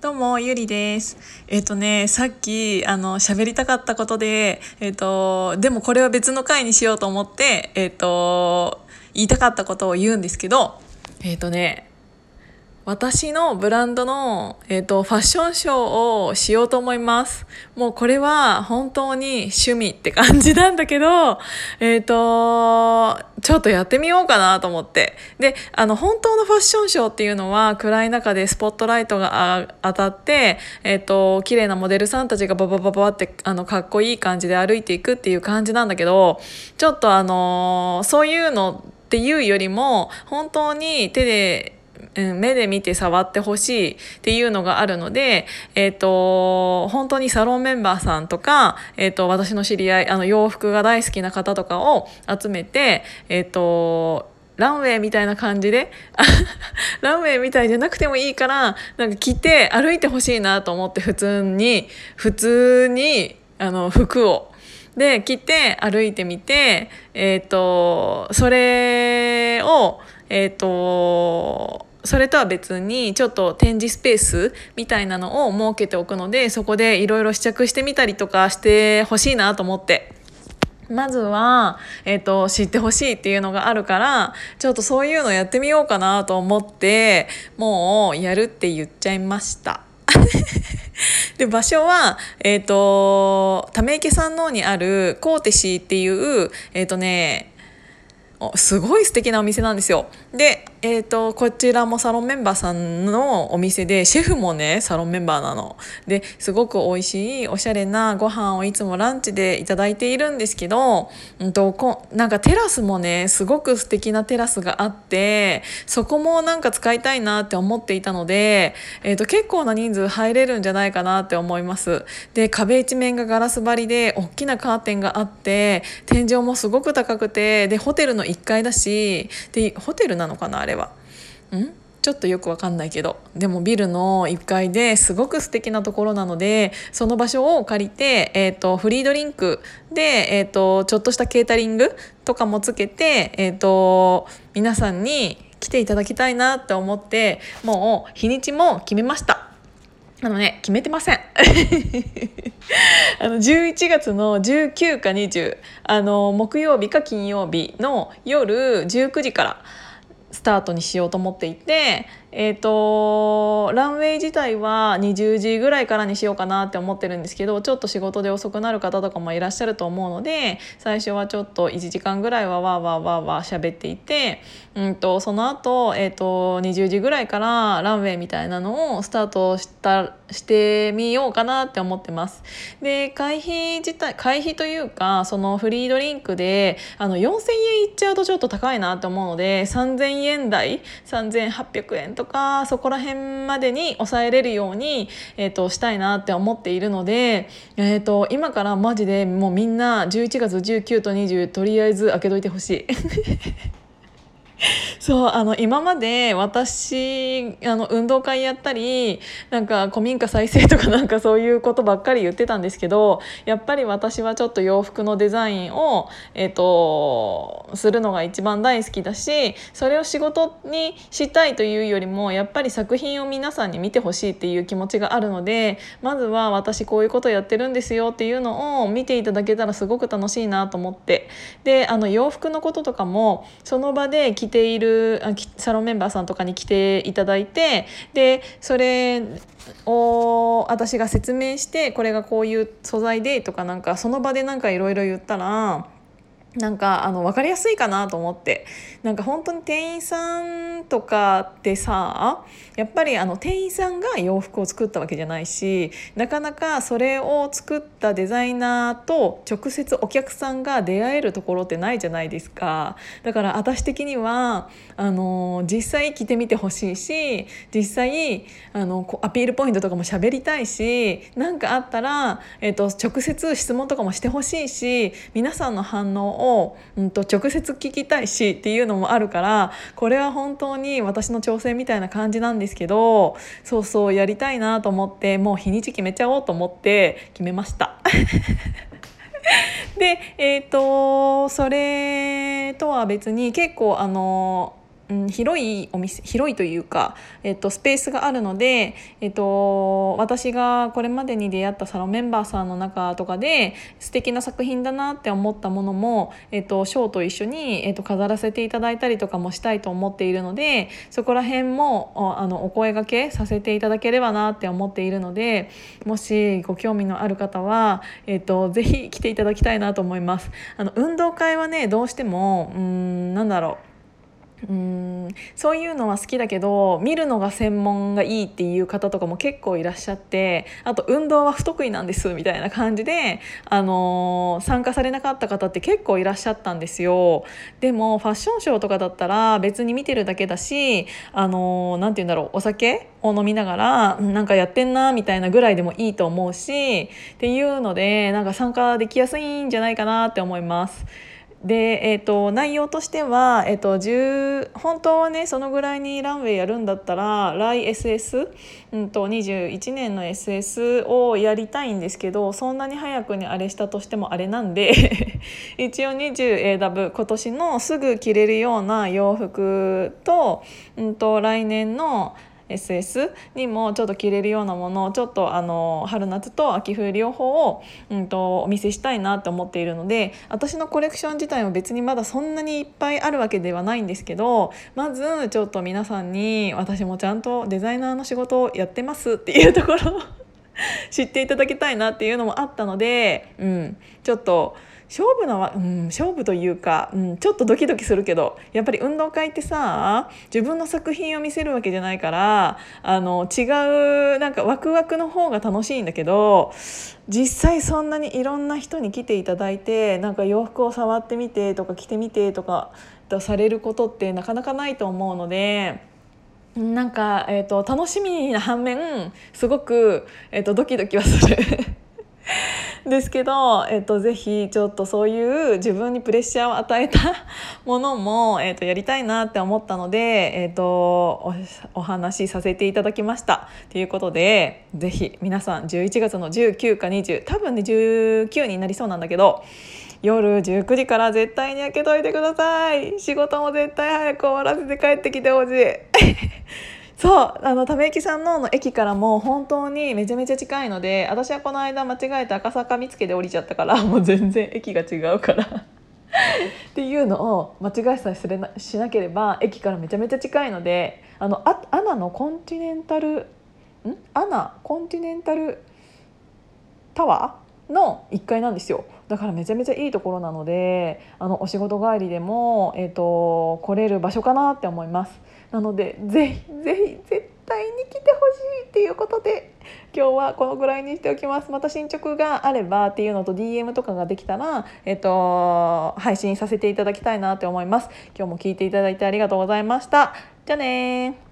どうも、ゆりです。えっ、ー、とね、さっき、あの、喋りたかったことで、えっ、ー、と、でもこれは別の回にしようと思って、えっ、ー、と、言いたかったことを言うんですけど、えっ、とね、私のブランドの、えっ、ー、と、ファッションショーをしようと思います。もうこれは本当に趣味って感じなんだけど、えっ、ー、と、ちょっとやってみようかなと思って。で、あの、本当のファッションショーっていうのは暗い中でスポットライトが当たって、えっ、ー、と、綺麗なモデルさんたちがババババって、あの、かっこいい感じで歩いていくっていう感じなんだけど、ちょっとあの、そういうのっていうよりも、本当に手で、うん、目で見て触ってほしいっていうのがあるので、えっ、ー、と、本当にサロンメンバーさんとか、えっ、ー、と、私の知り合い、あの、洋服が大好きな方とかを集めて、えっ、ー、と、ランウェイみたいな感じで ランウェイみたいじゃなくてもいいからなんか着て歩いてほしいなと思って普通に普通にあの服を。で着て歩いてみてえっ、とそれをえっ、とそれとは別にちょっと展示スペースみたいなのを設けておくのでそこでいろいろ試着してみたりとかしてほしいなと思って。まずは、え、ー、と、知ってほしいっていうのがあるから、ちょっとそういうのやってみようかなと思って、もうやるって言っちゃいました。で、場所は、えっ、ー、と、ため池山王にあるコーテシーっていう、えっ、ー、とね、すごい素敵なお店なんですよ。で、えーと、こちらもサロンメンバーさんのお店でシェフもねサロンメンバーなの。ですごく美味しいおしゃれなご飯をいつもランチでいただいているんですけど、うんと、こなんかテラスもねすごく素敵なテラスがあってそこもなんか使いたいなって思っていたので、えーと、結構な人数入れるんじゃないかなって思います。で壁一面がガラス張りで大きなカーテンがあって天井もすごく高くてでホテルの1階だしでホテルなのかなあれは。ん？ちょっとよくわかんないけどでもビルの1階ですごく素敵なところなのでその場所を借りて、えーと、フリードリンクで、えーと、ちょっとしたケータリングとかもつけて、えーと、皆さんに来ていただきたいなって思ってもう日にちも決めました。あのね、決めてません。あの11月の19か20あの木曜日か金曜日の夜19時からスタートにしようと思っていてえーと、ランウェイ自体は20時ぐらいからにしようかなって思ってるんですけどちょっと仕事で遅くなる方とかもいらっしゃると思うので最初はちょっと1時間ぐらいはわーわーわーわー喋っていて、うんと、その後、えーと、20時ぐらいからランウェイみたいなのをスタートしたしてみようかなって思ってます。で会費自体会費というかそのフリードリンクであの4000円いっちゃうとちょっと高いなって思うので3000円台3800円とかそこら辺までに抑えれるように、えーと、したいなって思っているので、えーと、今からマジでもうみんな11月19と20とりあえず開けといてほしい。そうあの今まで私あの運動会やったりなんか古民家再生とか なんかそういうことばっかり言ってたんですけどやっぱり私はちょっと洋服のデザインを、えーと、するのが一番大好きだしそれを仕事にしたいというよりもやっぱり作品を皆さんに見てほしいっていう気持ちがあるのでまずは私こういうことやってるんですよっていうのを見ていただけたらすごく楽しいなと思って。であの洋服のこととかもその場で着ているサロンメンバーさんとかに来ていただいてでそれを私が説明してこれがこういう素材でとかなんかその場でなんかいろいろ言ったら。なんかあの分かりやすいかなと思って。なんか本当に店員さんとかってさやっぱりあの店員さんが洋服を作ったわけじゃないしなかなかそれを作ったデザイナーと直接お客さんが出会えるところってないじゃないですか。だから私的にはあの実際着てみてほしいし実際あのアピールポイントとかも喋りたいし何かあったら、えーと、と直接質問とかもしてほしいし皆さんの反応を、うんと、直接聞きたいしっていうのもあるからこれは本当に私の挑戦みたいな感じなんですけどそうそうやりたいなと思ってもう日にち決めちゃおうと思って決めました。でえっ、ー、とそれとは別に結構あのうん、広いお店広いというか、えっと、スペースがあるので、えっと、私がこれまでに出会ったサロンメンバーさんの中とかで素敵な作品だなって思ったものも、えっと、ショーと一緒に、えっと、飾らせていただいたりとかもしたいと思っているのでそこら辺もあのお声がけさせていただければなって思っているのでもしご興味のある方は、えっと、ぜひ来ていただきたいなと思います。あの運動会はねどうしてもうんなんだろううんそういうのは好きだけど見るのが専門がいいっていう方とかも結構いらっしゃってあと運動は不得意なんですみたいな感じで、あのー、参加されなかった方って結構いらっしゃったんですよでもファッションショーとかだったら別に見てるだけだし、あのー、て言うんだろうお酒を飲みながらなんかやってんなみたいなぐらいでもいいと思うしっていうのでなんか参加できやすいんじゃないかなって思います。で、えーと、内容としては、えーと、本当はねそのぐらいにランウェイやるんだったら来 SS、うんと、21年の SS をやりたいんですけどそんなに早くにあれしたとしてもあれなんで 一応 20AW 今年のすぐ着れるような洋服と,、うんと来年の SS にもちょっと着れるようなものをちょっとあの春夏と秋冬両方を、うんと、お見せしたいなって思っているので私のコレクション自体も別にまだそんなにいっぱいあるわけではないんですけどまずちょっと皆さんに私もちゃんとデザイナーの仕事をやってますっていうところを 知っていただきたいなっていうのもあったので、うん、ちょっと。勝負の、うん、勝負というか、うん、ちょっとドキドキするけどやっぱり運動会ってさ自分の作品を見せるわけじゃないからあの違うなんかワクワクの方が楽しいんだけど実際そんなにいろんな人に来ていただいてなんか洋服を触ってみてとか着てみてとかとされることってなかなかないと思うので。なんか、えーと、楽しみな反面すごく、えーとドキドキはするですけど、えっと、ぜひちょっとそういう自分にプレッシャーを与えたものも、えっと、やりたいなって思ったので、えっと、おお話しさせていただきました。ということでぜひ皆さん11月の19か20多分ね19になりそうなんだけど夜19時から絶対に開けといてください仕事も絶対早く終わらせて帰ってきてほしいそうあのため池山王の駅からも本当にめちゃめちゃ近いので私はこの間間違えて赤坂見附で降りちゃったから もう全然駅が違うから。っていうのを間違えさえなしなければ駅からめちゃめちゃ近いのであのあアナのコンティネンタルん？アナコンティネンタルタワーの1階なんですよ。だからめちゃめちゃいいところなのであのお仕事帰りでも、えーと来れる場所かなって思います。なのでぜひぜひ絶対に来てほしいっていうことで今日はこのぐらいにしておきます。また進捗があればっていうのと DM とかができたら、えっと、配信させていただきたいなって思います。今日も聞いていただいてありがとうございました。じゃあね